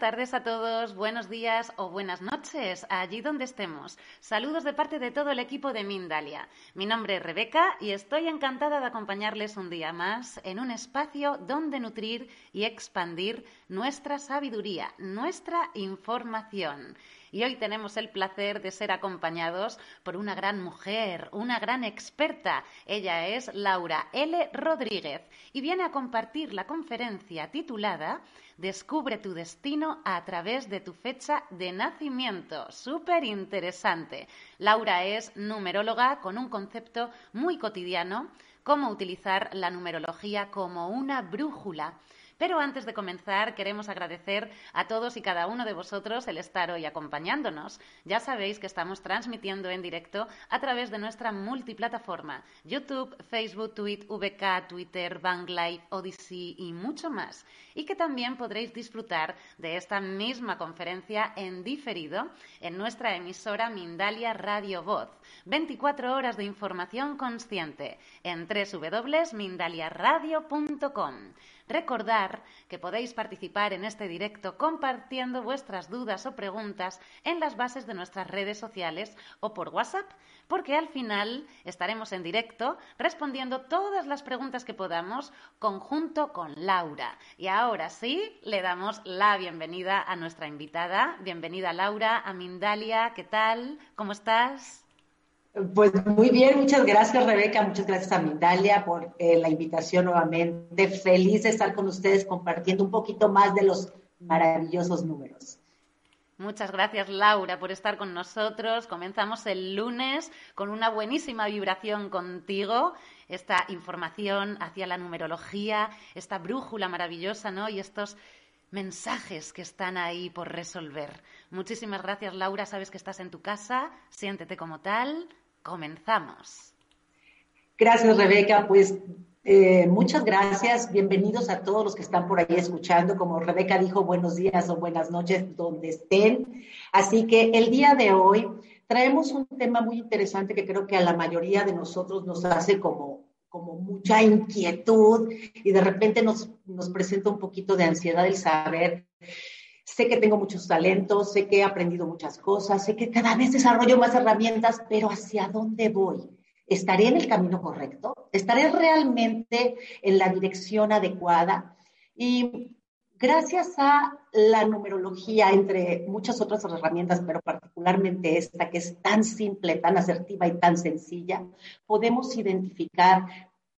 tardes a todos, buenos días o buenas noches, allí donde estemos. Saludos de parte de todo el equipo de Mindalia. Mi nombre es Rebeca y estoy encantada de acompañarles un día más en un espacio donde nutrir y expandir nuestra sabiduría, nuestra información. Y hoy tenemos el placer de ser acompañados por una gran mujer, una gran experta. Ella es Laura L. Rodríguez y viene a compartir la conferencia titulada Descubre tu destino a través de tu fecha de nacimiento. Súper interesante. Laura es numeróloga con un concepto muy cotidiano, cómo utilizar la numerología como una brújula pero antes de comenzar, queremos agradecer a todos y cada uno de vosotros el estar hoy acompañándonos. Ya sabéis que estamos transmitiendo en directo a través de nuestra multiplataforma, YouTube, Facebook, Tweet, VK, Twitter, Bang Live, Odyssey y mucho más. Y que también podréis disfrutar de esta misma conferencia en diferido en nuestra emisora Mindalia Radio Voz. 24 horas de información consciente en www.mindaliaradio.com. Recordar que podéis participar en este directo compartiendo vuestras dudas o preguntas en las bases de nuestras redes sociales o por WhatsApp, porque al final estaremos en directo respondiendo todas las preguntas que podamos conjunto con Laura. Y ahora sí, le damos la bienvenida a nuestra invitada. Bienvenida Laura, a ¿qué tal? ¿Cómo estás? Pues muy bien, muchas gracias Rebeca, muchas gracias a Mindalia por eh, la invitación nuevamente. Feliz de estar con ustedes compartiendo un poquito más de los maravillosos números. Muchas gracias Laura por estar con nosotros. Comenzamos el lunes con una buenísima vibración contigo, esta información hacia la numerología, esta brújula maravillosa, ¿no? Y estos mensajes que están ahí por resolver. Muchísimas gracias Laura, sabes que estás en tu casa, siéntete como tal. Comenzamos. Gracias, Rebeca. Pues eh, muchas gracias. Bienvenidos a todos los que están por ahí escuchando. Como Rebeca dijo, buenos días o buenas noches donde estén. Así que el día de hoy traemos un tema muy interesante que creo que a la mayoría de nosotros nos hace como, como mucha inquietud y de repente nos, nos presenta un poquito de ansiedad el saber sé que tengo muchos talentos, sé que he aprendido muchas cosas, sé que cada vez desarrollo más herramientas, pero ¿hacia dónde voy? ¿Estaré en el camino correcto? ¿Estaré realmente en la dirección adecuada? Y gracias a la numerología, entre muchas otras herramientas, pero particularmente esta que es tan simple, tan asertiva y tan sencilla, podemos identificar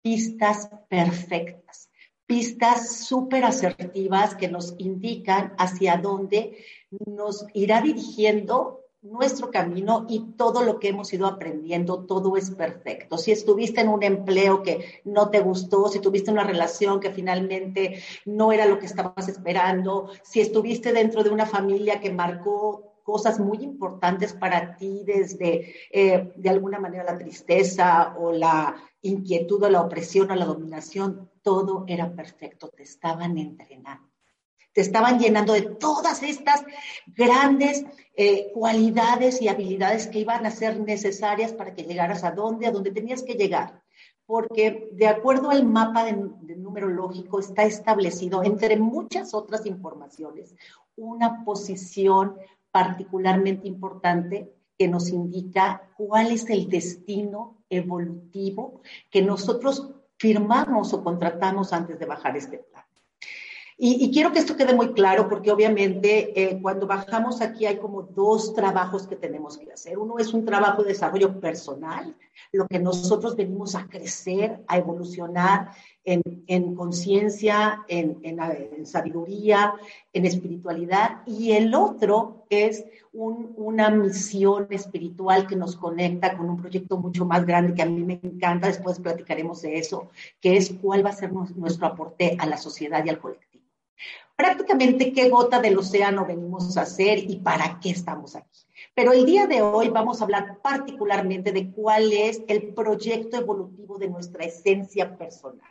pistas perfectas pistas súper asertivas que nos indican hacia dónde nos irá dirigiendo nuestro camino y todo lo que hemos ido aprendiendo, todo es perfecto. Si estuviste en un empleo que no te gustó, si tuviste una relación que finalmente no era lo que estabas esperando, si estuviste dentro de una familia que marcó cosas muy importantes para ti desde, eh, de alguna manera, la tristeza o la inquietud o la opresión o la dominación, todo era perfecto, te estaban entrenando. Te estaban llenando de todas estas grandes eh, cualidades y habilidades que iban a ser necesarias para que llegaras a dónde, a dónde tenías que llegar. Porque de acuerdo al mapa de, de numerológico está establecido, entre muchas otras informaciones, una posición particularmente importante que nos indica cuál es el destino evolutivo que nosotros firmamos o contratamos antes de bajar este plan. Y, quiero que esto quede muy claro porque obviamente eh, cuando bajamos aquí hay como dos trabajos que tenemos que hacer. Uno es un trabajo de desarrollo personal, lo que nosotros venimos a crecer, a evolucionar en, conciencia, en, sabiduría, en espiritualidad. Y el otro es una misión espiritual que nos conecta con un proyecto mucho más grande que a mí me encanta. Después platicaremos de eso, que es cuál va a ser nuestro aporte a la sociedad y al colectivo prácticamente qué gota del océano venimos a hacer y para qué estamos aquí. Pero el día de hoy vamos a hablar particularmente de cuál es el proyecto evolutivo de nuestra esencia personal.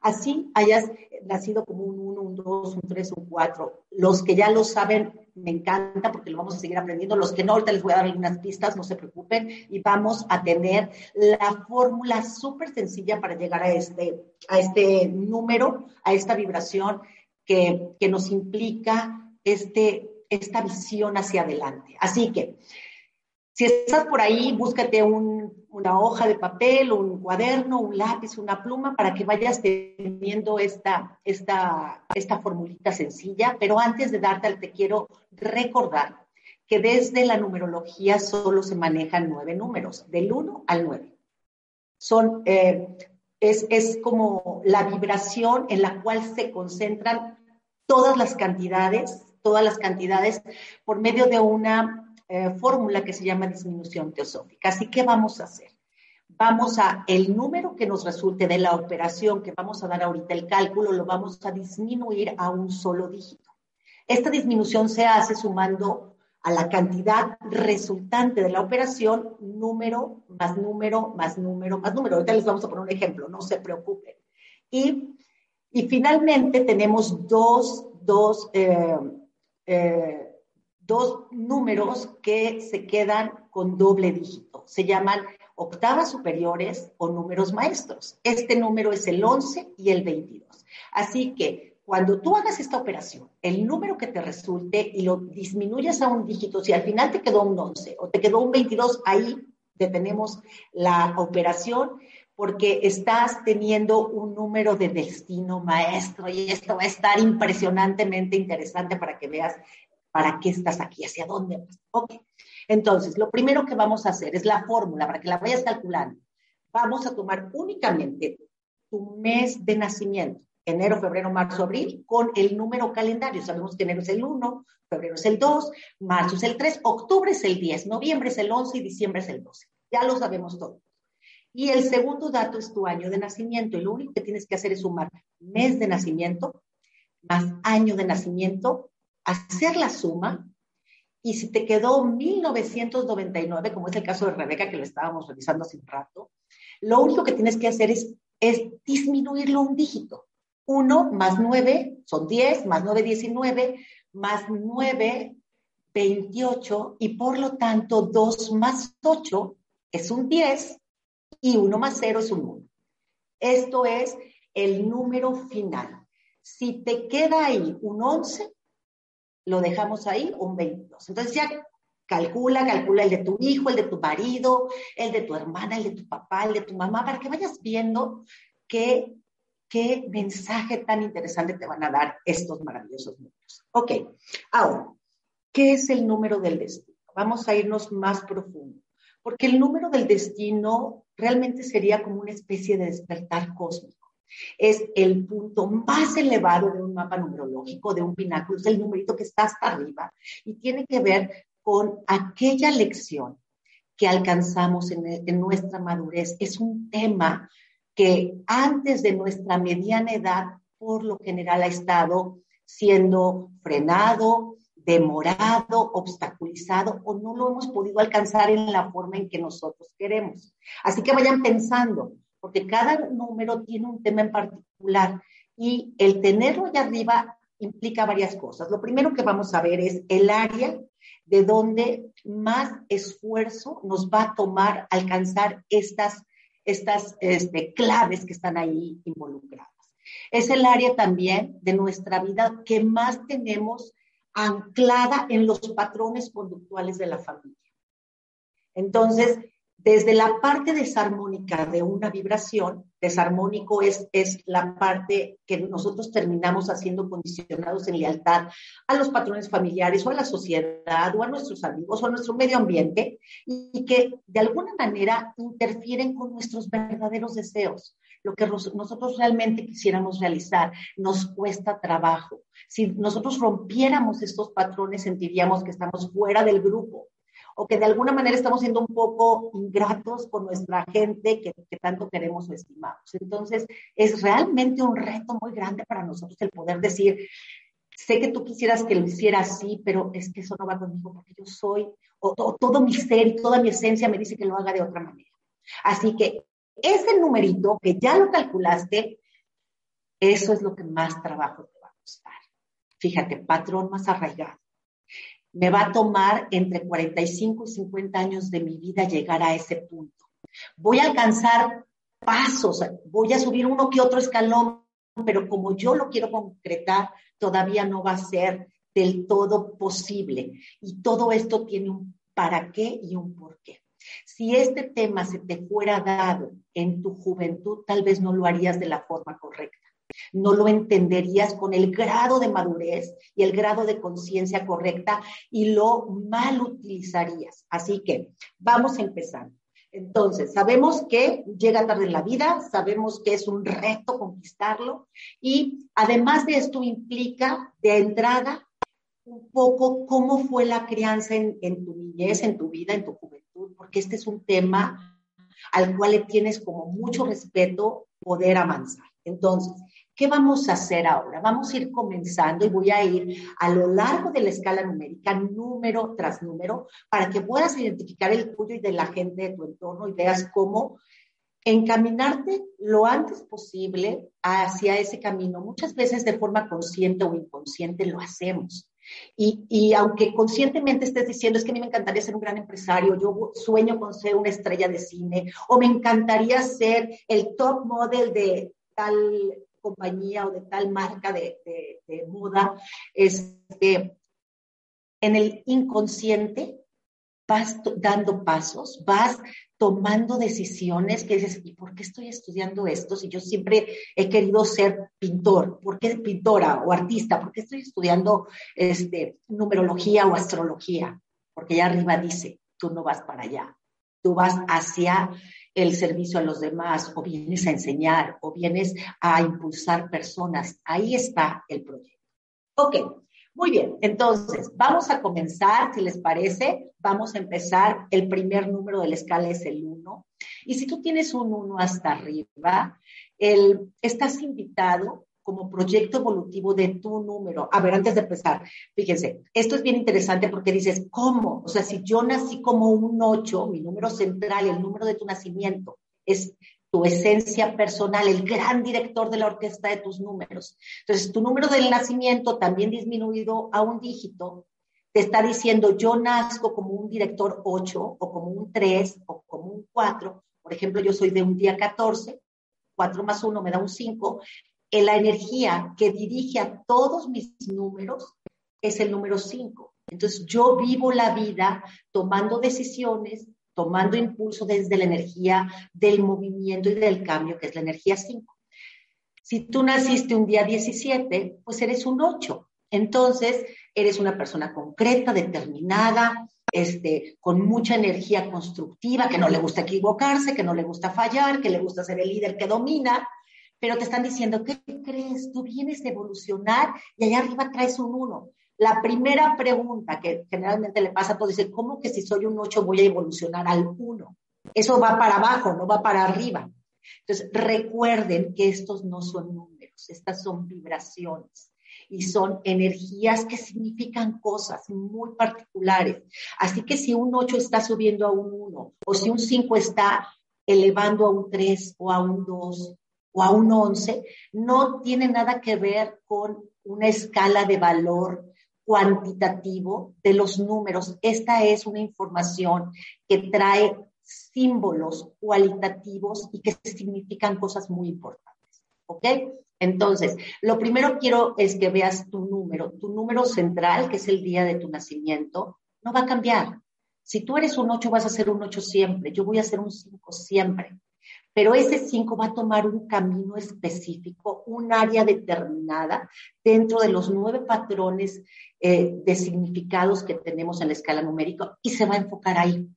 Así hayas nacido como un 1, un 2, un 3, un 4. Los que ya lo saben, me encanta porque lo vamos a seguir aprendiendo. Los que no, ahorita les voy a dar algunas pistas, no se preocupen. Y vamos a tener la fórmula súper sencilla para llegar a este, a este número, a esta vibración que, nos implica este, esta visión hacia adelante. Así que, si estás por ahí, búscate una hoja de papel, un cuaderno, un lápiz, una pluma para que vayas teniendo esta, esta, esta formulita sencilla. Pero antes de darte, te quiero recordar que desde la numerología solo se manejan nueve números, del 1 al 9. Son, eh, es, es como la vibración en la cual se concentran todas las cantidades, todas las cantidades por medio de una eh, fórmula que se llama disminución teosófica. Así que vamos a hacer. Vamos a el número que nos resulte de la operación que vamos a dar ahorita el cálculo, lo vamos a disminuir a un solo dígito. Esta disminución se hace sumando a la cantidad resultante de la operación, número más número más número más número. Ahorita les vamos a poner un ejemplo, no se preocupen. Y, y finalmente tenemos dos, dos eh, eh, dos números que se quedan con doble dígito. Se llaman octavas superiores o números maestros. Este número es el 11 y el 22. Así que cuando tú hagas esta operación, el número que te resulte y lo disminuyas a un dígito, si al final te quedó un 11 o te quedó un 22, ahí detenemos la operación porque estás teniendo un número de destino maestro y esto va a estar impresionantemente interesante para que veas ¿Para qué estás aquí? ¿Hacia dónde vas? Ok. Entonces, lo primero que vamos a hacer es la fórmula para que la vayas calculando. Vamos a tomar únicamente tu mes de nacimiento, enero, febrero, marzo, abril, con el número calendario. Sabemos que enero es el 1, febrero es el 2, marzo es el 3, octubre es el 10, noviembre es el 11 y diciembre es el 12. Ya lo sabemos todo. Y el segundo dato es tu año de nacimiento. Y lo único que tienes que hacer es sumar mes de nacimiento más año de nacimiento hacer la suma y si te quedó 1999, como es el caso de Rebeca que lo estábamos revisando hace un rato, lo único que tienes que hacer es, es disminuirlo un dígito. 1 más 9 son 10, más 9, 19, más 9, 28, y por lo tanto 2 más 8 es un 10 y 1 más 0 es un 1. Esto es el número final. Si te queda ahí un 11, lo dejamos ahí un 22. Entonces ya calcula, calcula el de tu hijo, el de tu marido, el de tu hermana, el de tu papá, el de tu mamá, para que vayas viendo qué, qué mensaje tan interesante te van a dar estos maravillosos números. Ok, ahora, ¿qué es el número del destino? Vamos a irnos más profundo, porque el número del destino realmente sería como una especie de despertar cósmico. Es el punto más elevado de un mapa numerológico, de un pináculo, es el numerito que está hasta arriba y tiene que ver con aquella lección que alcanzamos en, en nuestra madurez. Es un tema que antes de nuestra mediana edad, por lo general, ha estado siendo frenado, demorado, obstaculizado o no lo hemos podido alcanzar en la forma en que nosotros queremos. Así que vayan pensando, porque cada número tiene un tema en particular y el tenerlo allá arriba implica varias cosas. Lo primero que vamos a ver es el área de donde más esfuerzo nos va a tomar alcanzar estas, estas este, claves que están ahí involucradas. Es el área también de nuestra vida que más tenemos anclada en los patrones conductuales de la familia. Entonces, desde la parte desarmónica de una vibración, desarmónico es, es la parte que nosotros terminamos haciendo condicionados en lealtad a los patrones familiares o a la sociedad o a nuestros amigos o a nuestro medio ambiente y que de alguna manera interfieren con nuestros verdaderos deseos, lo que nosotros realmente quisiéramos realizar. Nos cuesta trabajo. Si nosotros rompiéramos estos patrones, sentiríamos que estamos fuera del grupo o que de alguna manera estamos siendo un poco ingratos con nuestra gente que, tanto queremos o estimamos. Entonces, es realmente un reto muy grande para nosotros el poder decir, sé que tú quisieras que lo hiciera así, pero es que eso no va conmigo porque yo soy, o, todo mi ser y toda mi esencia me dice que lo haga de otra manera. Así que ese numerito que ya lo calculaste, eso es lo que más trabajo te va a costar. Fíjate, patrón más arraigado me va a tomar entre 45 y 50 años de mi vida llegar a ese punto. Voy a alcanzar pasos, voy a subir uno que otro escalón, pero como yo lo quiero concretar, todavía no va a ser del todo posible. Y todo esto tiene un para qué y un por qué. Si este tema se te fuera dado en tu juventud, tal vez no lo harías de la forma correcta. No lo entenderías con el grado de madurez y el grado de conciencia correcta y lo mal utilizarías. Así que vamos a empezar. Entonces, sabemos que llega tarde en la vida, sabemos que es un reto conquistarlo y además de esto implica de entrada un poco cómo fue la crianza en, en tu niñez, en tu vida, en tu juventud, porque este es un tema al cual le tienes como mucho respeto poder avanzar. Entonces, ¿Qué vamos a hacer ahora? Vamos a ir comenzando y voy a ir a lo largo de la escala numérica, número tras número, para que puedas identificar el tuyo y de la gente de tu entorno y veas cómo encaminarte lo antes posible hacia ese camino. Muchas veces de forma consciente o inconsciente lo hacemos. Y, y, aunque conscientemente estés diciendo, es que a mí me encantaría ser un gran empresario, yo sueño con ser una estrella de cine, o me encantaría ser el top model de tal compañía o de tal marca de, moda, es que en el inconsciente vas dando pasos, vas tomando decisiones que dices, ¿y por qué estoy estudiando esto? Si yo siempre he querido ser pintor, ¿por qué pintora o artista? ¿Por qué estoy estudiando este, numerología o astrología? Porque allá arriba dice, tú no vas para allá, tú vas hacia el servicio a los demás, o vienes a enseñar, o vienes a impulsar personas. Ahí está el proyecto. Ok, muy bien. Entonces, vamos a comenzar, si les parece, vamos a empezar. El primer número de la escala es el 1. Y si tú tienes un 1 hasta arriba, el, estás invitado como proyecto evolutivo de tu número. A ver, antes de empezar, fíjense, esto es bien interesante porque dices, ¿cómo? O sea, si yo nací como un 8, mi número central, el número de tu nacimiento, es tu esencia personal, el gran director de la orquesta de tus números. Entonces, tu número del nacimiento también disminuido a un dígito, te está diciendo, yo nazco como un director 8 o como un 3 o como un 4. Por ejemplo, yo soy de un día 14, 4 más 1 me da un 5, la energía que dirige a todos mis números es el número 5. Entonces yo vivo la vida tomando decisiones, tomando impulso desde la energía del movimiento y del cambio, que es la energía 5. Si tú naciste un día 17, pues eres un 8. Entonces, eres una persona concreta, determinada, este, con mucha energía constructiva, que no le gusta equivocarse, que no le gusta fallar, que le gusta ser el líder que domina, pero te están diciendo, ¿qué crees? Tú vienes a evolucionar y allá arriba traes un uno. La primera pregunta que generalmente le pasa a todos es, ¿cómo que si soy un 8 voy a evolucionar al 1? Eso va para abajo, no va para arriba. Entonces, recuerden que estos no son números, estas son vibraciones y son energías que significan cosas muy particulares. Así que si un 8 está subiendo a un 1 o si un 5 está elevando a un 3 o a un 2 o a un 11, no tiene nada que ver con una escala de valor cuantitativo de los números. Esta es una información que trae símbolos cualitativos y que significan cosas muy importantes. ¿Ok? Entonces, lo primero quiero es que veas tu número. Tu número central, que es el día de tu nacimiento, no va a cambiar. Si tú eres un 8, vas a ser un 8 siempre. Yo voy a ser un 5 siempre pero ese 5 va a tomar un camino específico, un área determinada dentro de los nueve patrones eh, de significados que tenemos en la escala numérica y se va a enfocar ahí.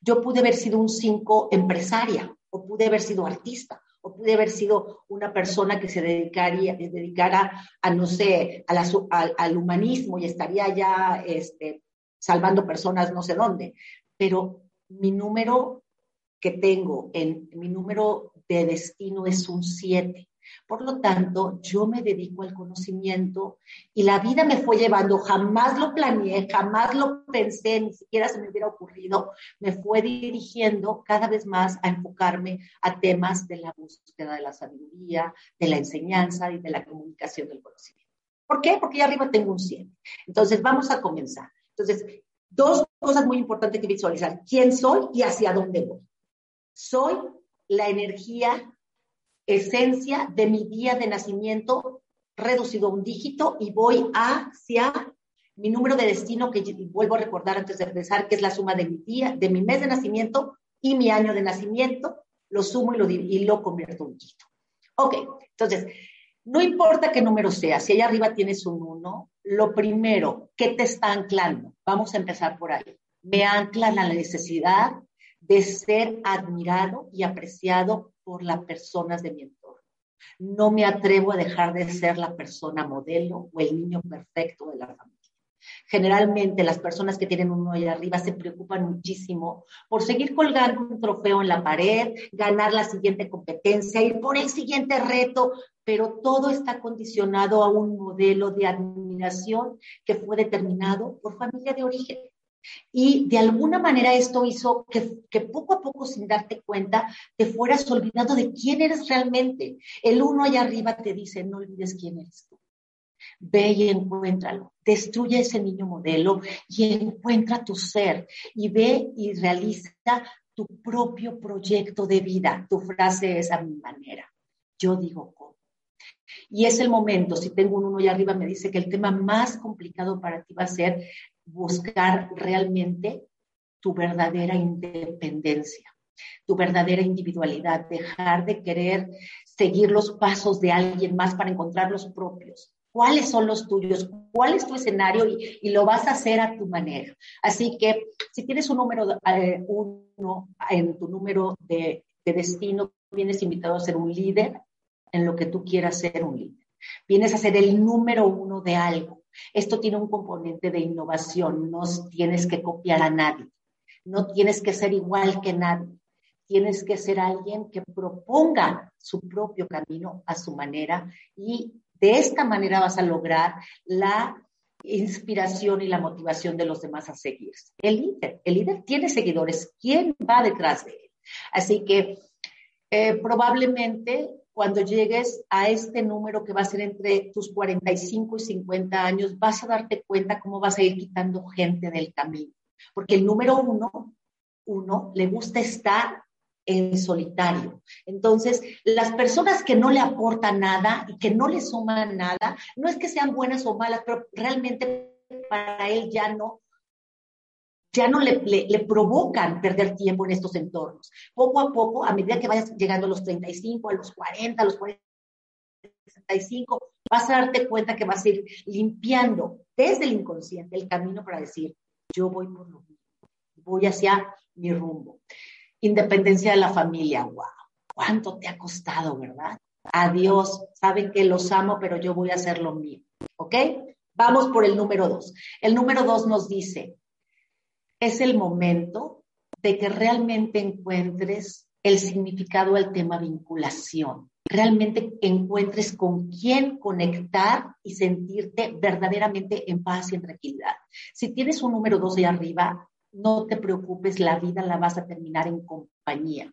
Yo pude haber sido un 5 empresaria o pude haber sido artista o pude haber sido una persona que se dedicaría, dedicara a, no sé, al, humanismo y estaría ya este, salvando personas no sé dónde. Pero mi número que tengo en mi número de destino es un 7. Por lo tanto, yo me dedico al conocimiento y la vida me fue llevando, jamás lo planeé, jamás lo pensé, ni siquiera se me hubiera ocurrido, me fue dirigiendo cada vez más a enfocarme a temas de la búsqueda de la sabiduría, de la enseñanza y de la comunicación del conocimiento. ¿Por qué? Porque ya arriba tengo un 7. Entonces, vamos a comenzar. Entonces, dos cosas muy importantes que visualizar, quién soy y hacia dónde voy. Soy la energía, esencia de mi día de nacimiento reducido a un dígito y voy hacia mi número de destino, que vuelvo a recordar antes de empezar, que es la suma de mi día, de mi mes de nacimiento y mi año de nacimiento, lo sumo y lo, y lo convierto en un dígito. Ok, entonces, no importa qué número sea, si allá arriba tienes un 1, lo primero, ¿qué te está anclando? Vamos a empezar por ahí. Me ancla la necesidad de ser admirado y apreciado por las personas de mi entorno. No me atrevo a dejar de ser la persona modelo o el niño perfecto de la familia. Generalmente las personas que tienen uno ahí arriba se preocupan muchísimo por seguir colgando un trofeo en la pared, ganar la siguiente competencia, ir por el siguiente reto, pero todo está condicionado a un modelo de admiración que fue determinado por familia de origen. Y de alguna manera esto hizo que, poco a poco, sin darte cuenta, te fueras olvidando de quién eres realmente. El uno allá arriba te dice, no olvides quién eres tú. Ve y encuéntralo. Destruye ese niño modelo y encuentra tu ser. Y ve y realiza tu propio proyecto de vida. Tu frase es a mi manera. Yo digo cómo. Y es el momento, si tengo un uno allá arriba, me dice que el tema más complicado para ti va a ser buscar realmente tu verdadera independencia, tu verdadera individualidad, dejar de querer seguir los pasos de alguien más para encontrar los propios. ¿Cuáles son los tuyos? ¿Cuál es tu escenario? Y, lo vas a hacer a tu manera. Así que si tienes un número eh, uno en tu número de, de destino, vienes invitado a ser un líder en lo que tú quieras ser un líder. Vienes a ser el número uno de algo. Esto tiene un componente de innovación. No tienes que copiar a nadie. No tienes que ser igual que nadie. Tienes que ser alguien que proponga su propio camino a su manera y de esta manera vas a lograr la inspiración y la motivación de los demás a seguirse. El líder, el líder tiene seguidores. ¿Quién va detrás de él? Así que eh, probablemente cuando llegues a este número que va a ser entre tus 45 y 50 años, vas a darte cuenta cómo vas a ir quitando gente del camino. Porque el número uno, uno le gusta estar en solitario. Entonces, las personas que no le aportan nada y que no le suman nada, no es que sean buenas o malas, pero realmente para él ya no ya no le, le, provocan perder tiempo en estos entornos. Poco a poco, a medida que vayas llegando a los 35, a los 40, a los 45, vas a darte cuenta que vas a ir limpiando desde el inconsciente el camino para decir, yo voy por lo mismo, voy hacia mi rumbo. Independencia de la familia, wow, cuánto te ha costado, ¿verdad? Adiós, saben que los amo, pero yo voy a hacer lo mío, ¿ok? Vamos por el número dos. El número dos nos dice, es el momento de que realmente encuentres el significado del tema vinculación, realmente encuentres con quién conectar y sentirte verdaderamente en paz y en tranquilidad. Si tienes un número dos de arriba, no te preocupes, la vida la vas a terminar en compañía.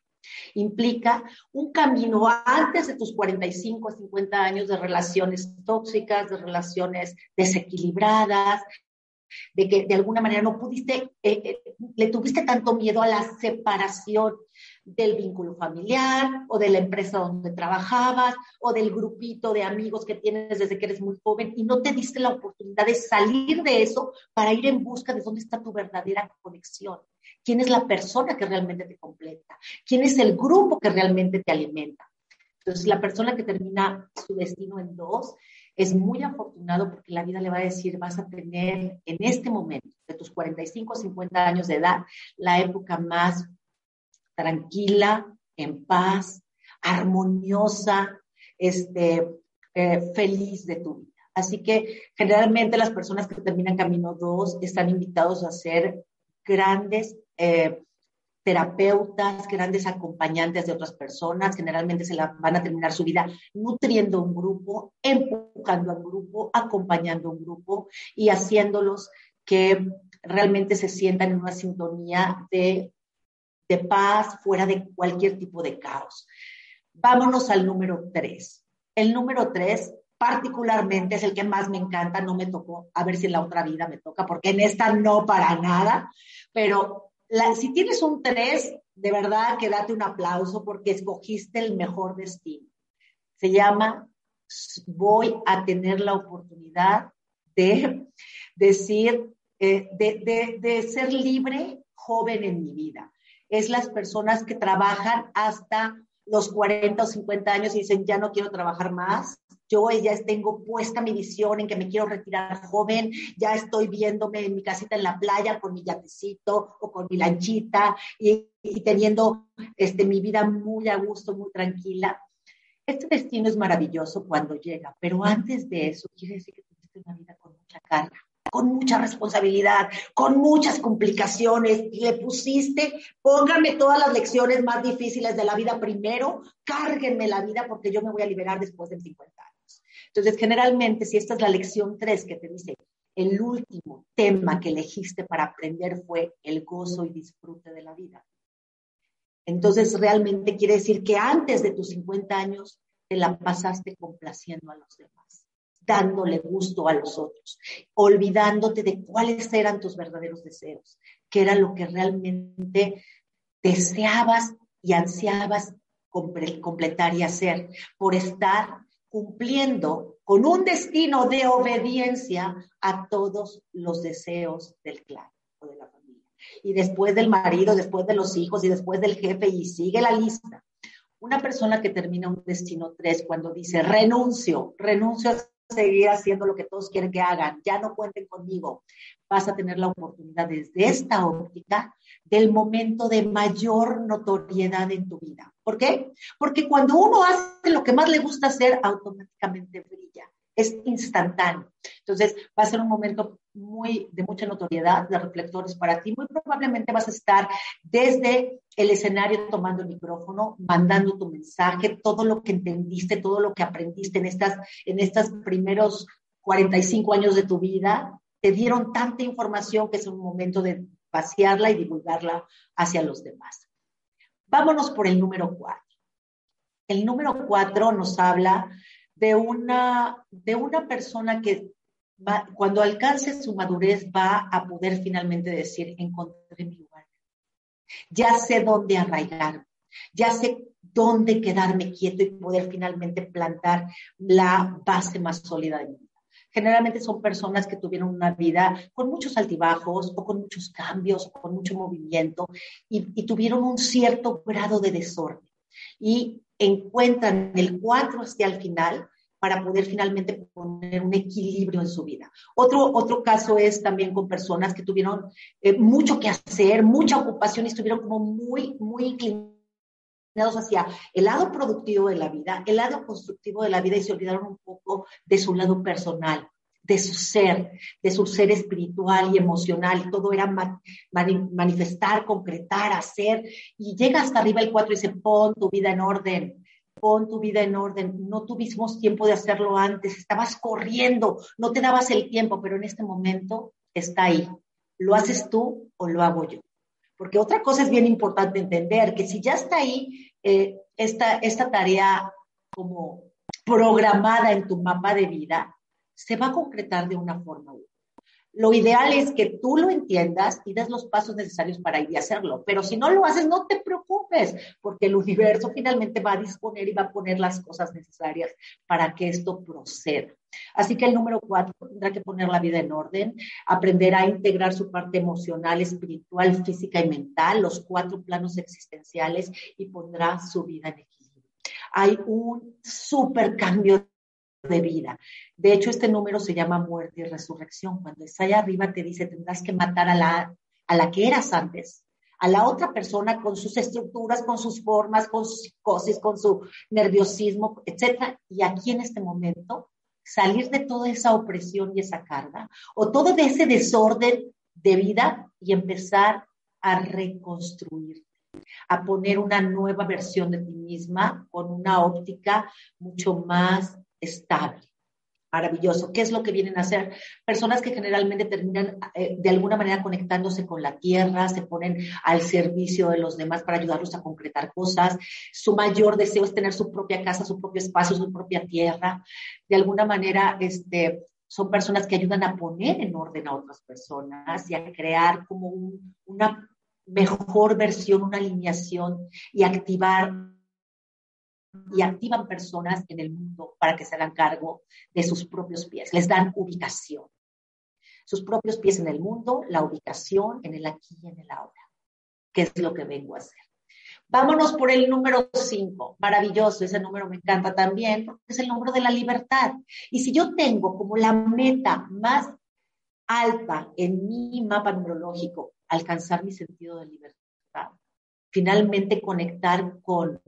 Implica un camino antes de tus 45 a 50 años de relaciones tóxicas, de relaciones desequilibradas, de que de alguna manera no pudiste, eh, eh, le tuviste tanto miedo a la separación del vínculo familiar o de la empresa donde trabajabas o del grupito de amigos que tienes desde que eres muy joven y no te diste la oportunidad de salir de eso para ir en busca de dónde está tu verdadera conexión. ¿Quién es la persona que realmente te completa? ¿Quién es el grupo que realmente te alimenta? Entonces, la persona que termina su destino en dos es muy afortunado porque la vida le va a decir, vas a tener en este momento, de tus 45 a 50 años de edad, la época más tranquila, en paz, armoniosa, este, eh, feliz de tu vida. Así que generalmente las personas que terminan Camino 2 están invitados a ser grandes eh, terapeutas, grandes acompañantes de otras personas, generalmente se la, van a terminar su vida nutriendo un grupo, empujando a un grupo, acompañando a un grupo y haciéndolos que realmente se sientan en una sintonía de, de paz fuera de cualquier tipo de caos. Vámonos al número tres. El número tres particularmente es el que más me encanta, no me tocó, a ver si en la otra vida me toca, porque en esta no para nada, pero si tienes un 3, de verdad que date un aplauso porque escogiste el mejor destino. Se llama Voy a tener la oportunidad de decir, eh, de, de ser libre, joven en mi vida. Es las personas que trabajan hasta los 40 o 50 años y dicen, ya no quiero trabajar más, yo ya tengo puesta mi visión en que me quiero retirar joven, ya estoy viéndome en mi casita en la playa con mi yatecito o con mi lanchita y, teniendo este, mi vida muy a gusto, muy tranquila. Este destino es maravilloso cuando llega, pero antes de eso quiere decir que tuviste una vida con mucha carga con mucha responsabilidad, con muchas complicaciones, le pusiste, pónganme todas las lecciones más difíciles de la vida primero, cárguenme la vida porque yo me voy a liberar después de 50 años. Entonces, generalmente, si esta es la lección 3 que te dice, el último tema que elegiste para aprender fue el gozo y disfrute de la vida. Entonces, realmente quiere decir que antes de tus 50 años te la pasaste complaciendo a los demás dándole gusto a los otros, olvidándote de cuáles eran tus verdaderos deseos, qué era lo que realmente deseabas y ansiabas completar y hacer, por estar cumpliendo con un destino de obediencia a todos los deseos del clan o de la familia. Y después del marido, después de los hijos y después del jefe, y sigue la lista. Una persona que termina un destino 3 cuando dice renuncio, renuncio a seguir haciendo lo que todos quieren que hagan, ya no cuenten conmigo. Vas a tener la oportunidad desde esta óptica del momento de mayor notoriedad en tu vida. ¿Por qué? Porque cuando uno hace lo que más le gusta hacer, automáticamente brilla es instantáneo. Entonces, va a ser un momento muy de mucha notoriedad, de reflectores para ti. Muy probablemente vas a estar desde el escenario tomando el micrófono, mandando tu mensaje, todo lo que entendiste, todo lo que aprendiste en estas, en estos primeros 45 años de tu vida, te dieron tanta información que es un momento de vaciarla y divulgarla hacia los demás. Vámonos por el número 4. El número 4 nos habla de una, de una persona que cuando alcance su madurez va a poder finalmente decir, encontré mi lugar. Ya sé dónde arraigar, ya sé dónde quedarme quieto y poder finalmente plantar la base más sólida de mi vida. Generalmente son personas que tuvieron una vida con muchos altibajos o con muchos cambios o con mucho movimiento y, y tuvieron un cierto grado de desorden. Y encuentran el 4 hacia el final para poder finalmente poner un equilibrio en su vida. Otro, otro caso es también con personas que tuvieron eh, mucho que hacer, mucha ocupación y estuvieron como muy, muy inclinados hacia el lado productivo de la vida, el lado constructivo de la vida y se olvidaron un poco de su lado personal, de su ser, de su ser espiritual y emocional. Todo era manifestar, concretar, hacer. Y llega hasta arriba el 4 y dice, pon tu vida en orden pon tu vida en orden. No tuvimos tiempo de hacerlo antes, estabas corriendo, no te dabas el tiempo, pero en este momento está ahí. ¿Lo haces tú o lo hago yo? Porque otra cosa es bien importante entender, que si ya está ahí eh, esta, esta tarea como programada en tu mapa de vida, se va a concretar de una forma u otra. Lo ideal es que tú lo entiendas y des los pasos necesarios para ir a hacerlo. Pero si no lo haces, no te preocupes, porque el universo finalmente va a disponer y va a poner las cosas necesarias para que esto proceda. Así que el número cuatro tendrá que poner la vida en orden, aprender a integrar su parte emocional, espiritual, física y mental, los cuatro planos existenciales y pondrá su vida en equilibrio. Hay un súper cambio de vida. De hecho, este número se llama muerte y resurrección. Cuando está allá arriba te dice, tendrás que matar a la, a la que eras antes, a la otra persona con sus estructuras, con sus formas, con su psicosis, con su nerviosismo, etc. Y aquí en este momento, salir de toda esa opresión y esa carga, o todo de ese desorden de vida y empezar a reconstruir a poner una nueva versión de ti misma con una óptica mucho más estable. Maravilloso. ¿Qué es lo que vienen a hacer? Personas que generalmente terminan eh, de alguna manera conectándose con la tierra, se ponen al servicio de los demás para ayudarlos a concretar cosas. Su mayor deseo es tener su propia casa, su propio espacio, su propia tierra. De alguna manera, este, son personas que ayudan a poner en orden a otras personas y a crear como una mejor versión, una alineación y activar y activan personas en el mundo para que se hagan cargo de sus propios pies, les dan ubicación. sus propios pies en el mundo, la ubicación en el aquí y en el ahora, que es lo que vengo a hacer. Vámonos por el número 5. Maravilloso, ese número me encanta también, porque es el número de la libertad. Y si yo tengo como la meta más alta en mi mapa numerológico alcanzar mi sentido de libertad, finalmente conectar con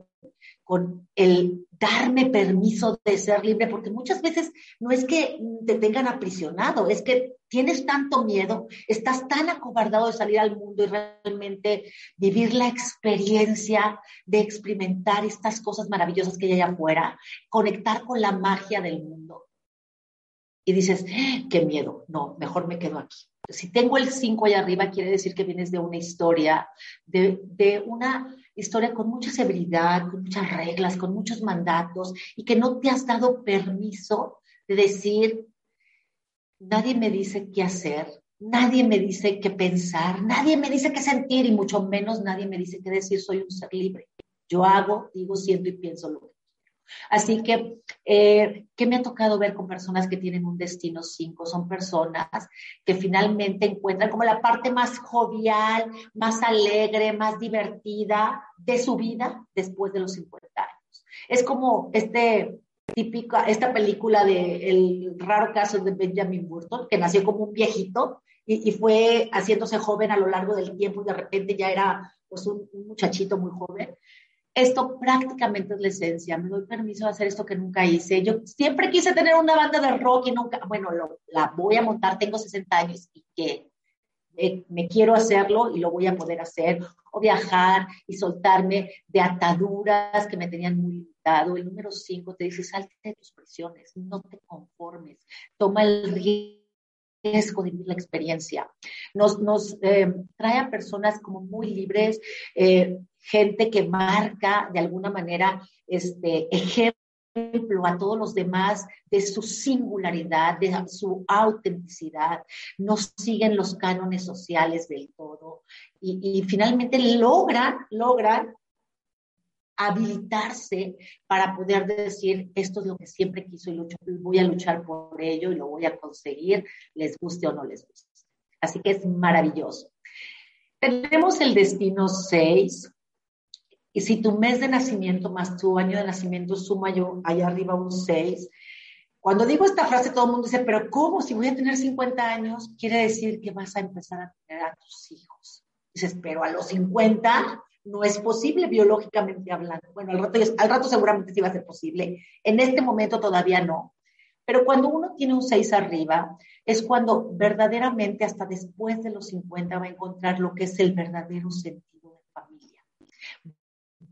con el darme permiso de ser libre, porque muchas veces no es que te tengan aprisionado, es que tienes tanto miedo, estás tan acobardado de salir al mundo y realmente vivir la experiencia de experimentar estas cosas maravillosas que hay allá afuera, conectar con la magia del mundo. Y dices, ¡Ah, qué miedo, no, mejor me quedo aquí. Si tengo el 5 allá arriba, quiere decir que vienes de una historia, de, de una historia con mucha severidad, con muchas reglas, con muchos mandatos y que no te has dado permiso de decir, nadie me dice qué hacer, nadie me dice qué pensar, nadie me dice qué sentir y mucho menos nadie me dice qué decir, soy un ser libre. Yo hago, digo, siento y pienso lo que Así que, eh, ¿qué me ha tocado ver con personas que tienen un destino 5? Son personas que finalmente encuentran como la parte más jovial, más alegre, más divertida de su vida después de los 50 años. Es como este típica, esta película de El raro caso de Benjamin Burton, que nació como un viejito y, fue haciéndose joven a lo largo del tiempo y de repente ya era pues, un muchachito muy joven. Esto prácticamente es la esencia. Me doy permiso de hacer esto que nunca hice. Yo siempre quise tener una banda de rock y nunca, bueno, la voy a montar, tengo 60 años y que me, quiero hacerlo y lo voy a poder hacer. O viajar y soltarme de ataduras que me tenían muy limitado. El número 5 te dice, salte de tus presiones, no te conformes, toma el riesgo de vivir la experiencia. Nos, nos eh, trae a personas como muy libres, eh, gente que marca de alguna manera este ejemplo a todos los demás de su singularidad, de su autenticidad, no siguen los cánones sociales del todo y, finalmente logran, logran habilitarse para poder decir esto es lo que siempre quiso y voy a luchar por ello y lo voy a conseguir, les guste o no les guste. Así que es maravilloso. Tenemos el destino 6, y si tu mes de nacimiento más tu año de nacimiento suma yo allá arriba un 6, cuando digo esta frase todo el mundo dice, pero ¿cómo? Si voy a tener 50 años, quiere decir que vas a empezar a tener a tus hijos. Dices, pero a los 50 no es posible biológicamente hablando. Bueno, al rato, al rato seguramente sí va a ser posible. En este momento todavía no. Pero cuando uno tiene un 6 arriba, es cuando verdaderamente hasta después de los 50 va a encontrar lo que es el verdadero sentido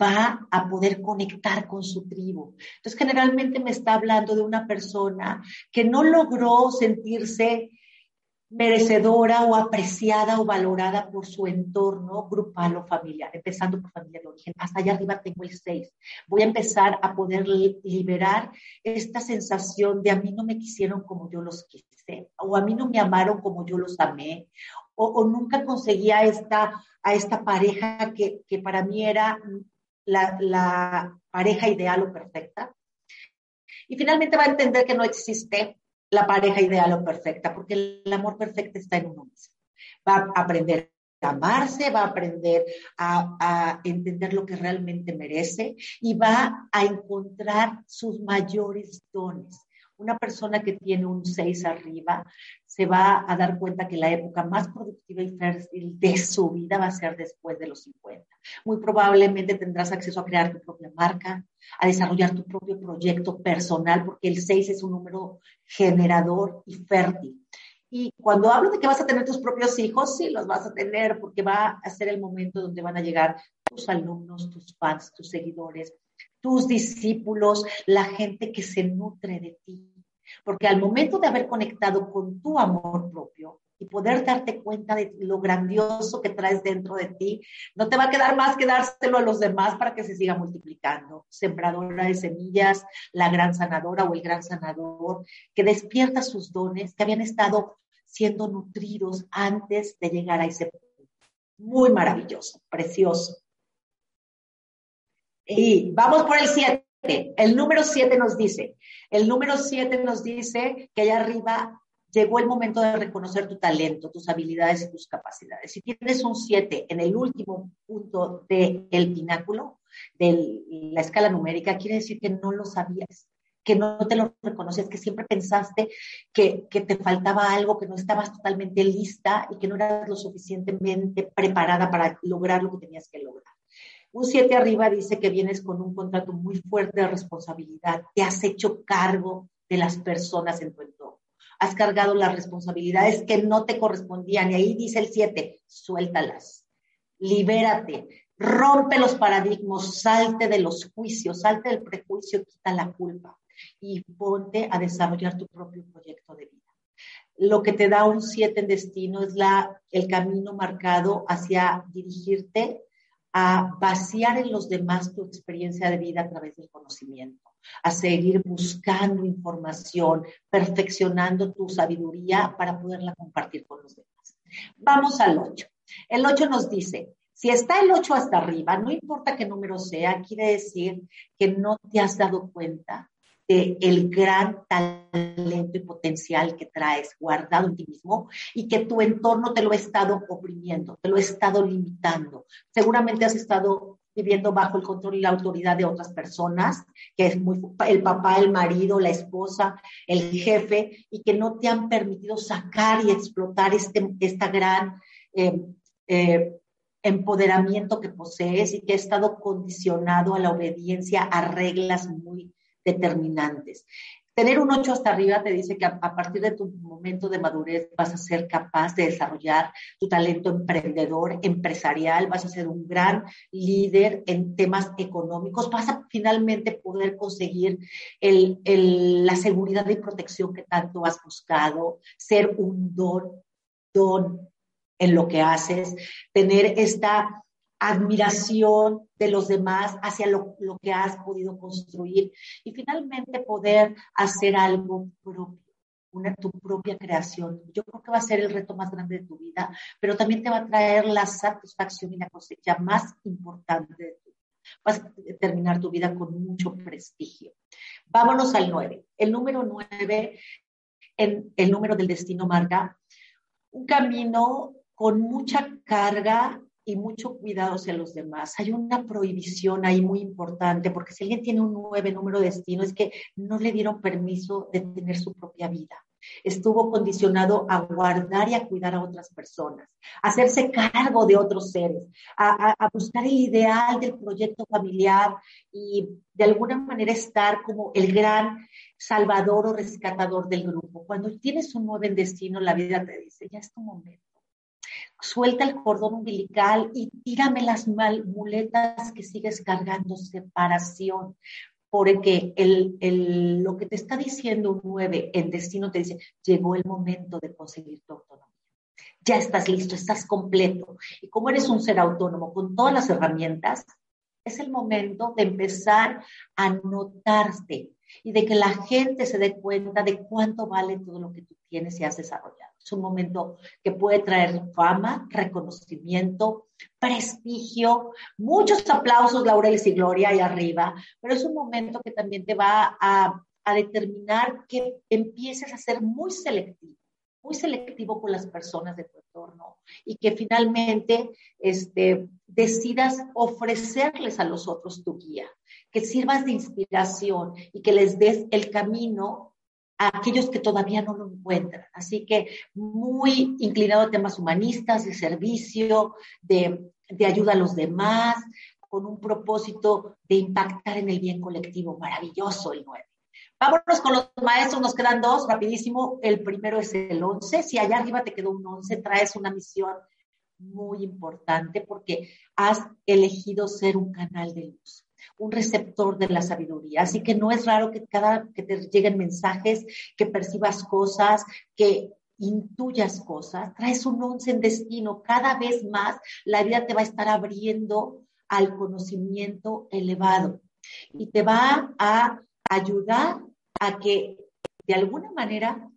va a poder conectar con su tribu. Entonces, generalmente me está hablando de una persona que no logró sentirse merecedora o apreciada o valorada por su entorno grupal o familiar, empezando por familia de origen. Hasta allá arriba tengo el 6. Voy a empezar a poder liberar esta sensación de a mí no me quisieron como yo los quise, o a mí no me amaron como yo los amé, o, nunca conseguía esta, a esta pareja que, que para mí era la, pareja ideal o perfecta. Y finalmente va a entender que no existe la pareja ideal o perfecta, porque el amor perfecto está en uno mismo. Va a aprender a amarse, va a aprender a, a, entender lo que realmente merece y va a encontrar sus mayores dones. Una persona que tiene un 6 arriba se va a dar cuenta que la época más productiva y fértil de su vida va a ser después de los 50. Muy probablemente tendrás acceso a crear tu propia marca, a desarrollar tu propio proyecto personal, porque el 6 es un número generador y fértil. Y cuando hablo de que vas a tener tus propios hijos, sí los vas a tener, porque va a ser el momento donde van a llegar tus alumnos, tus fans, tus seguidores, tus discípulos, la gente que se nutre de ti. Porque al momento de haber conectado con tu amor propio y poder darte cuenta de lo grandioso que traes dentro de ti, no te va a quedar más que dárselo a los demás para que se siga multiplicando. Sembradora de semillas, la gran sanadora o el gran sanador, que despierta sus dones que habían estado siendo nutridos antes de llegar a ese punto. Muy maravilloso, precioso. Y vamos por el 7. El número 7 nos dice, el número 7 nos dice que allá arriba llegó el momento de reconocer tu talento, tus habilidades y tus capacidades. Si tienes un 7 en el último punto del pináculo, de la escala numérica, quiere decir que no lo sabías, que no te lo reconocías, que siempre pensaste que, que te faltaba algo, que no estabas totalmente lista y que no eras lo suficientemente preparada para lograr lo que tenías que lograr. Un 7 arriba dice que vienes con un contrato muy fuerte de responsabilidad, te has hecho cargo de las personas en tu entorno. Has cargado las responsabilidades que no te correspondían. Y ahí dice el 7, suéltalas, libérate, rompe los paradigmas, salte de los juicios, salte del prejuicio, quita la culpa. Y ponte a desarrollar tu propio proyecto de vida. Lo que te da un 7 en destino es la, el camino marcado hacia dirigirte a vaciar en los demás tu experiencia de vida a través del conocimiento a seguir buscando información, perfeccionando tu sabiduría para poderla compartir con los demás. Vamos al 8. El 8 nos dice, si está el 8 hasta arriba, no importa qué número sea, quiere decir que no te has dado cuenta el gran talento y potencial que traes guardado en ti mismo y que tu entorno te lo ha estado oprimiendo, te lo ha estado limitando. Seguramente has estado viviendo bajo el control y la autoridad de otras personas, que es muy, el papá, el marido, la esposa, el jefe, y que no te han permitido sacar y explotar este esta gran eh, eh, empoderamiento que posees y que ha estado condicionado a la obediencia a reglas muy determinantes. Tener un 8 hasta arriba te dice que a, partir de tu momento de madurez vas a ser capaz de desarrollar tu talento emprendedor, empresarial, vas a ser un gran líder en temas económicos, vas a finalmente poder conseguir la seguridad y protección que tanto has buscado, ser un don, don en lo que haces, tener esta admiración de los demás hacia lo, que has podido construir y finalmente poder hacer algo propio, una, tu propia creación. Yo creo que va a ser el reto más grande de tu vida, pero también te va a traer la satisfacción y la cosecha más importante de tu vida. Vas a terminar tu vida con mucho prestigio. Vámonos al 9. El número 9, en el número del destino marca un camino con mucha carga y mucho cuidado hacia los demás. Hay una prohibición ahí muy importante, porque si alguien tiene un nueve número de destino, es que no le dieron permiso de tener su propia vida. Estuvo condicionado a guardar y a cuidar a otras personas, a hacerse cargo de otros seres, a, a buscar el ideal del proyecto familiar y de alguna manera estar como el gran salvador o rescatador del grupo. Cuando tienes un nueve en destino, la vida te dice, ya es tu momento suelta el cordón umbilical y tírame las muletas que sigues cargando, separación. Porque el, el, lo que te está diciendo un 9 en destino te dice, llegó el momento de conseguir tu autonomía. Ya estás listo, estás completo. Y como eres un ser autónomo con todas las herramientas, es el momento de empezar a notarte y de que la gente se dé cuenta de cuánto vale todo lo que tú tienes y has desarrollado. Es un momento que puede traer fama, reconocimiento, prestigio, muchos aplausos, laureles y gloria ahí arriba, pero es un momento que también te va a, a determinar que empieces a ser muy selectivo muy selectivo con las personas de tu entorno y que finalmente este, decidas ofrecerles a los otros tu guía, que sirvas de inspiración y que les des el camino a aquellos que todavía no lo encuentran. Así que muy inclinado a temas humanistas, de servicio, de, de ayuda a los demás, con un propósito de impactar en el bien colectivo. Maravilloso el 9. Vámonos con los maestros, nos quedan dos, rapidísimo. El primero es el 11. Si allá arriba te quedó un 11, traes una misión muy importante porque has elegido ser un canal de luz un receptor de la sabiduría. Así que no es raro que cada que te lleguen mensajes, que percibas cosas, que intuyas cosas, traes un once en destino. Cada vez más la vida te va a estar abriendo al conocimiento elevado y te va a ayudar a que de alguna manera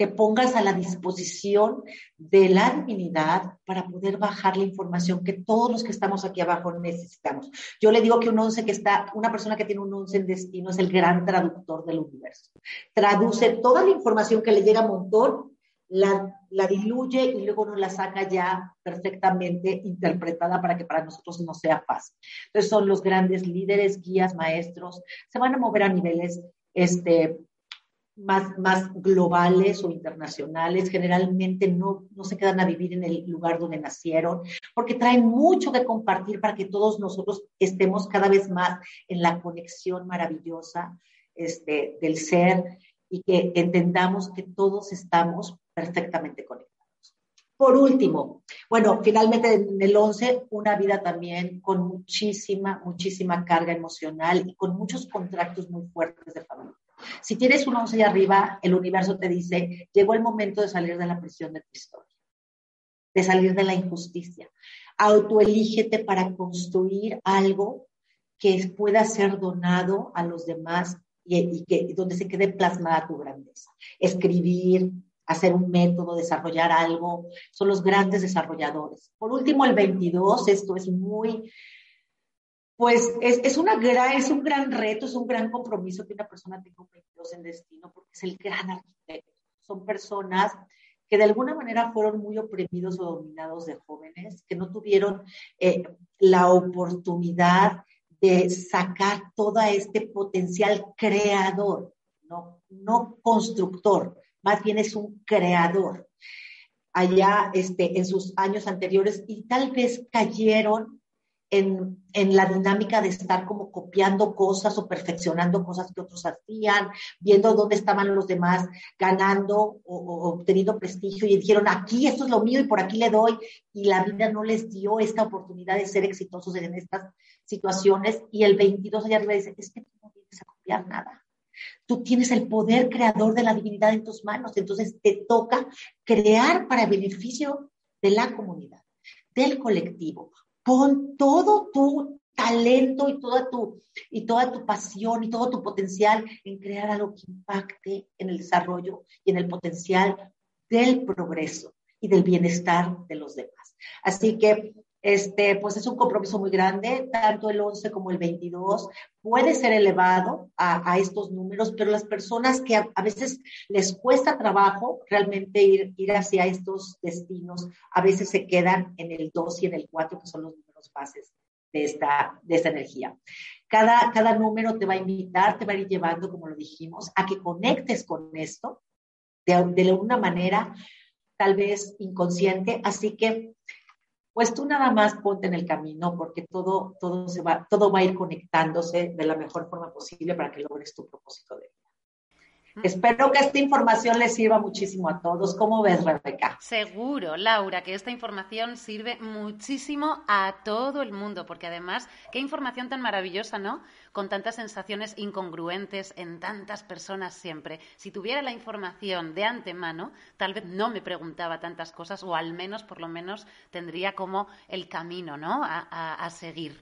te pongas a la disposición de la divinidad para poder bajar la información que todos los que estamos aquí abajo necesitamos. Yo le digo que un once que está, una persona que tiene un once en destino es el gran traductor del universo. Traduce toda la información que le llega a montón, la, diluye y luego nos la saca ya perfectamente interpretada para que para nosotros no sea fácil. Entonces son los grandes líderes, guías, maestros, se van a mover a niveles este, más, más globales o internacionales, generalmente no, no se quedan a vivir en el lugar donde nacieron, porque traen mucho que compartir para que todos nosotros estemos cada vez más en la conexión maravillosa este, del ser y que entendamos que todos estamos perfectamente conectados. Por último, bueno, finalmente en el 11, una vida también con muchísima, muchísima carga emocional y con muchos contratos muy fuertes de familia. Si tienes un 11 y arriba, el universo te dice, llegó el momento de salir de la prisión de tu historia, de salir de la injusticia. Autoelígete para construir algo que pueda ser donado a los demás y, que donde se quede plasmada tu grandeza. Escribir, hacer un método, desarrollar algo, son los grandes desarrolladores. Por último, el 22, esto es muy pues es, una gran, es un gran reto, es un gran compromiso que una persona tenga un 22 en destino, porque es el gran arquitecto. Son personas que de alguna manera fueron muy oprimidos o dominados de jóvenes, que no tuvieron eh, la oportunidad de sacar todo este potencial creador, no, no constructor, más bien es un creador allá este, en sus años anteriores y tal vez cayeron en, en, la dinámica de estar como copiando cosas o perfeccionando cosas que otros hacían, viendo dónde estaban los demás ganando o, obteniendo prestigio y dijeron, aquí esto es lo mío y por aquí le doy, y la vida no les dio esta oportunidad de ser exitosos en estas situaciones, y el 22 allá arriba dice, es que tú no vienes a copiar nada. Tú tienes el poder creador de la divinidad en tus manos, entonces te toca crear para beneficio de la comunidad, del colectivo, Pon todo tu talento y toda tu, y toda tu pasión y todo tu potencial en crear algo que impacte en el desarrollo y en el potencial del progreso y del bienestar de los demás. Así que este, pues es un compromiso muy grande, tanto el 11 como el 22 puede ser elevado a, estos números, pero las personas que a, veces les cuesta trabajo realmente ir, ir hacia estos destinos, a veces se quedan en el 2 y en el 4, que son los números bases de esta, de esta energía. Cada, cada número te va a invitar, te va a ir llevando, como lo dijimos, a que conectes con esto de, de una manera tal vez inconsciente, así que pues tú nada más ponte en el camino porque todo, todo, se va, todo va a ir conectándose de la mejor forma posible para que logres tu propósito de vida. Espero que esta información les sirva muchísimo a todos. ¿Cómo ves, Rebeca? Seguro, Laura, que esta información sirve muchísimo a todo el mundo, porque además, qué información tan maravillosa, ¿no? Con tantas sensaciones incongruentes en tantas personas siempre. Si tuviera la información de antemano, tal vez no me preguntaba tantas cosas, o al menos, por lo menos, tendría como el camino, ¿no? a, a seguir.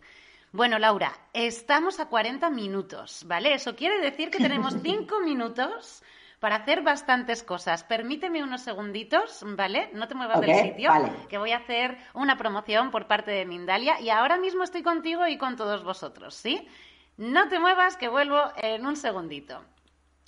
Bueno, Laura, estamos a 40 minutos, ¿vale? Eso quiere decir que tenemos 5 minutos para hacer bastantes cosas. Permíteme unos segunditos, ¿vale? No te muevas del sitio, que voy a hacer una promoción por parte de Mindalia y ahora mismo estoy contigo y con todos vosotros, ¿sí? No te muevas, que vuelvo en un segundito.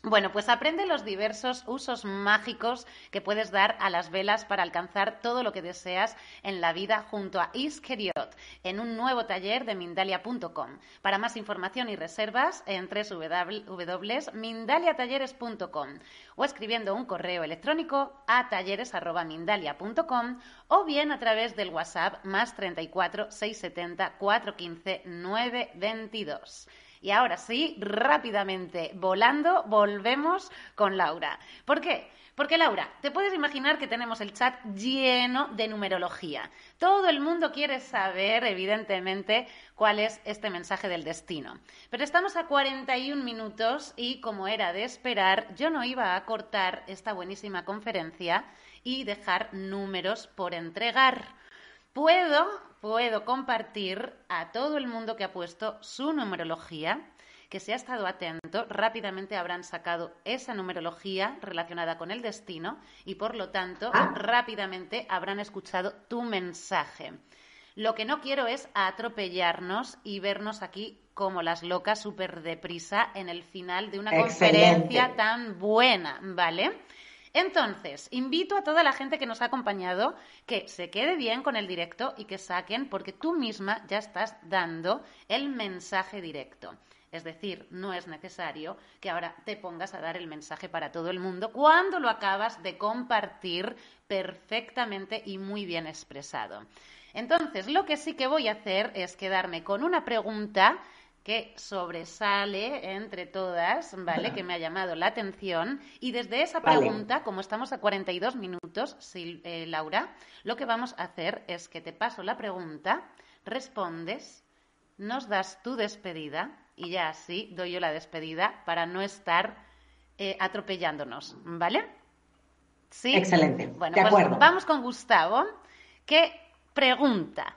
Bueno, pues aprende los diversos usos mágicos que puedes dar a las velas para alcanzar todo lo que deseas en la vida junto a Iskeriot en un nuevo taller de Mindalia.com. Para más información y reservas, en www.mindaliatalleres.com o escribiendo un correo electrónico a talleres.mindalia.com o bien a través del WhatsApp más 34 670 415 922. Y ahora sí, rápidamente, volando, volvemos con Laura. ¿Por qué? Porque Laura, te puedes imaginar que tenemos el chat lleno de numerología. Todo el mundo quiere saber, evidentemente, cuál es este mensaje del destino. Pero estamos a 41 minutos y, como era de esperar, yo no iba a cortar esta buenísima conferencia y dejar números por entregar. Puedo puedo compartir a todo el mundo que ha puesto su numerología, que si ha estado atento, rápidamente habrán sacado esa numerología relacionada con el destino y, por lo tanto, ah. rápidamente habrán escuchado tu mensaje. Lo que no quiero es atropellarnos y vernos aquí como las locas súper deprisa en el final de una conferencia tan buena, ¿vale? Entonces, invito a toda la gente que nos ha acompañado que se quede bien con el directo y que saquen, porque tú misma ya estás dando el mensaje directo. Es decir, no es necesario que ahora te pongas a dar el mensaje para todo el mundo cuando lo acabas de compartir perfectamente y muy bien expresado. Entonces, lo que sí que voy a hacer es quedarme con una pregunta que sobresale entre todas, ¿vale? Que me ha llamado la atención. Y desde esa pregunta, como estamos a 42 minutos, eh, Laura, lo que vamos a hacer es que te paso la pregunta, respondes, nos das tu despedida y ya así doy yo la despedida para no estar eh, atropellándonos, ¿vale? Sí. Excelente. Bueno, pues vamos con Gustavo, que pregunta.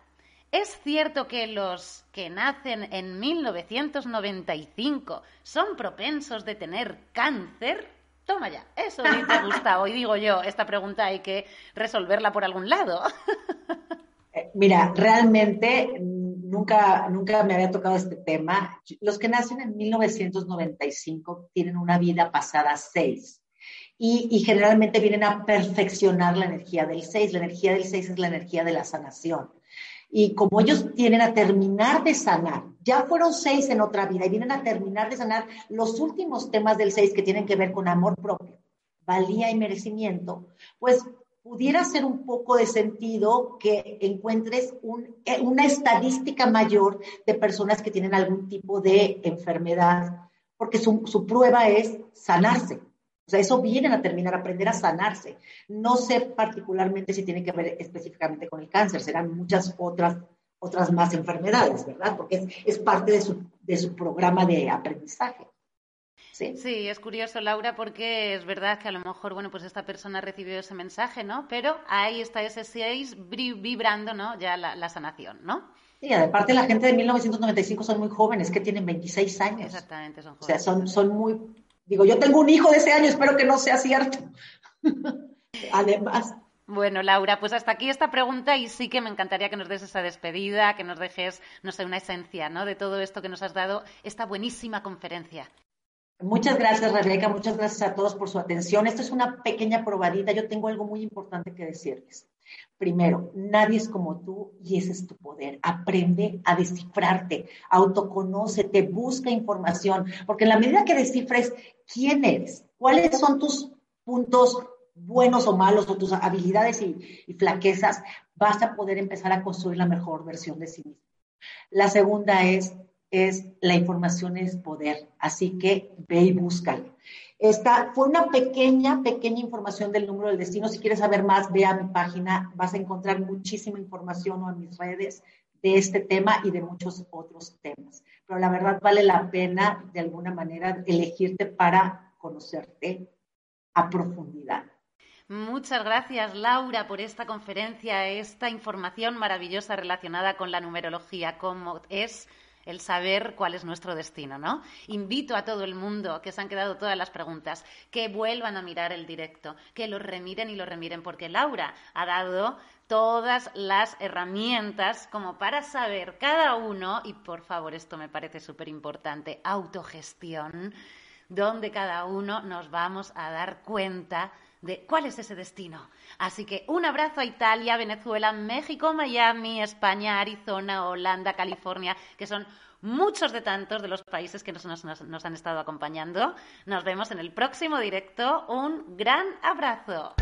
¿Es cierto que los que nacen en 1995 son propensos de tener cáncer? Toma ya, eso dice Gustavo. Y digo yo, esta pregunta hay que resolverla por algún lado. Eh, mira, realmente nunca, nunca me había tocado este tema. Los que nacen en 1995 tienen una vida pasada seis. Y, y, generalmente vienen a perfeccionar la energía del 6. La energía del 6 es la energía de la sanación. Y como ellos tienen a terminar de sanar, ya fueron seis en otra vida y vienen a terminar de sanar los últimos temas del seis que tienen que ver con amor propio, valía y merecimiento, pues pudiera ser un poco de sentido que encuentres eh, una estadística mayor de personas que tienen algún tipo de enfermedad, porque su prueba es sanarse. O sea, eso vienen a terminar, aprender a sanarse. No sé particularmente si tiene que ver específicamente con el cáncer, serán muchas otras, otras más enfermedades, ¿verdad? Porque es, parte de su, de su programa de aprendizaje. ¿Sí? ¿Sí? es curioso, Laura, porque es verdad que a lo mejor, bueno, pues esta persona recibió ese mensaje, ¿no? Pero ahí está ese 6 vibrando, ¿no? Ya la, sanación, ¿no? Sí, aparte la gente de 1995 son muy jóvenes, que tienen 26 años. Exactamente, son jóvenes. O sea, son, son muy Digo, yo tengo un hijo de ese año, espero que no sea cierto. Además. Bueno, Laura, pues hasta aquí esta pregunta y sí que me encantaría que nos des esa despedida, que nos dejes, no sé, una esencia, ¿no? De todo esto que nos has dado, esta buenísima conferencia. Muchas gracias, Rebeca. Muchas gracias a todos por su atención. Esto es una pequeña probadita. Yo tengo algo muy importante que decirles. Primero, nadie es como tú y ese es tu poder. Aprende a descifrarte, autoconócete, busca información, porque en la medida que descifres quién eres, cuáles son tus puntos buenos o malos o tus habilidades y, y flaquezas, vas a poder empezar a construir la mejor versión de sí mismo. La segunda es, es la información es poder, así que ve y búscalo. Esta fue una pequeña, pequeña información del número del destino. Si quieres saber más, ve a mi página. Vas a encontrar muchísima información o en mis redes de este tema y de muchos otros temas. Pero la verdad vale la pena, de alguna manera, elegirte para conocerte a profundidad. Muchas gracias, Laura, por esta conferencia, esta información maravillosa relacionada con la numerología, cómo es el saber cuál es nuestro destino, ¿no? Invito a todo el mundo que se han quedado todas las preguntas, que vuelvan a mirar el directo, que lo remiren y lo remiren, porque Laura ha dado todas las herramientas como para saber cada uno, y por favor, esto me parece súper importante, autogestión, donde cada uno nos vamos a dar cuenta de cuál es ese destino. Así que un abrazo a Italia, Venezuela, México, Miami, España, Arizona, Holanda, California, que son muchos de tantos de los países que nos, nos han estado acompañando. Nos vemos en el próximo directo. Un gran abrazo.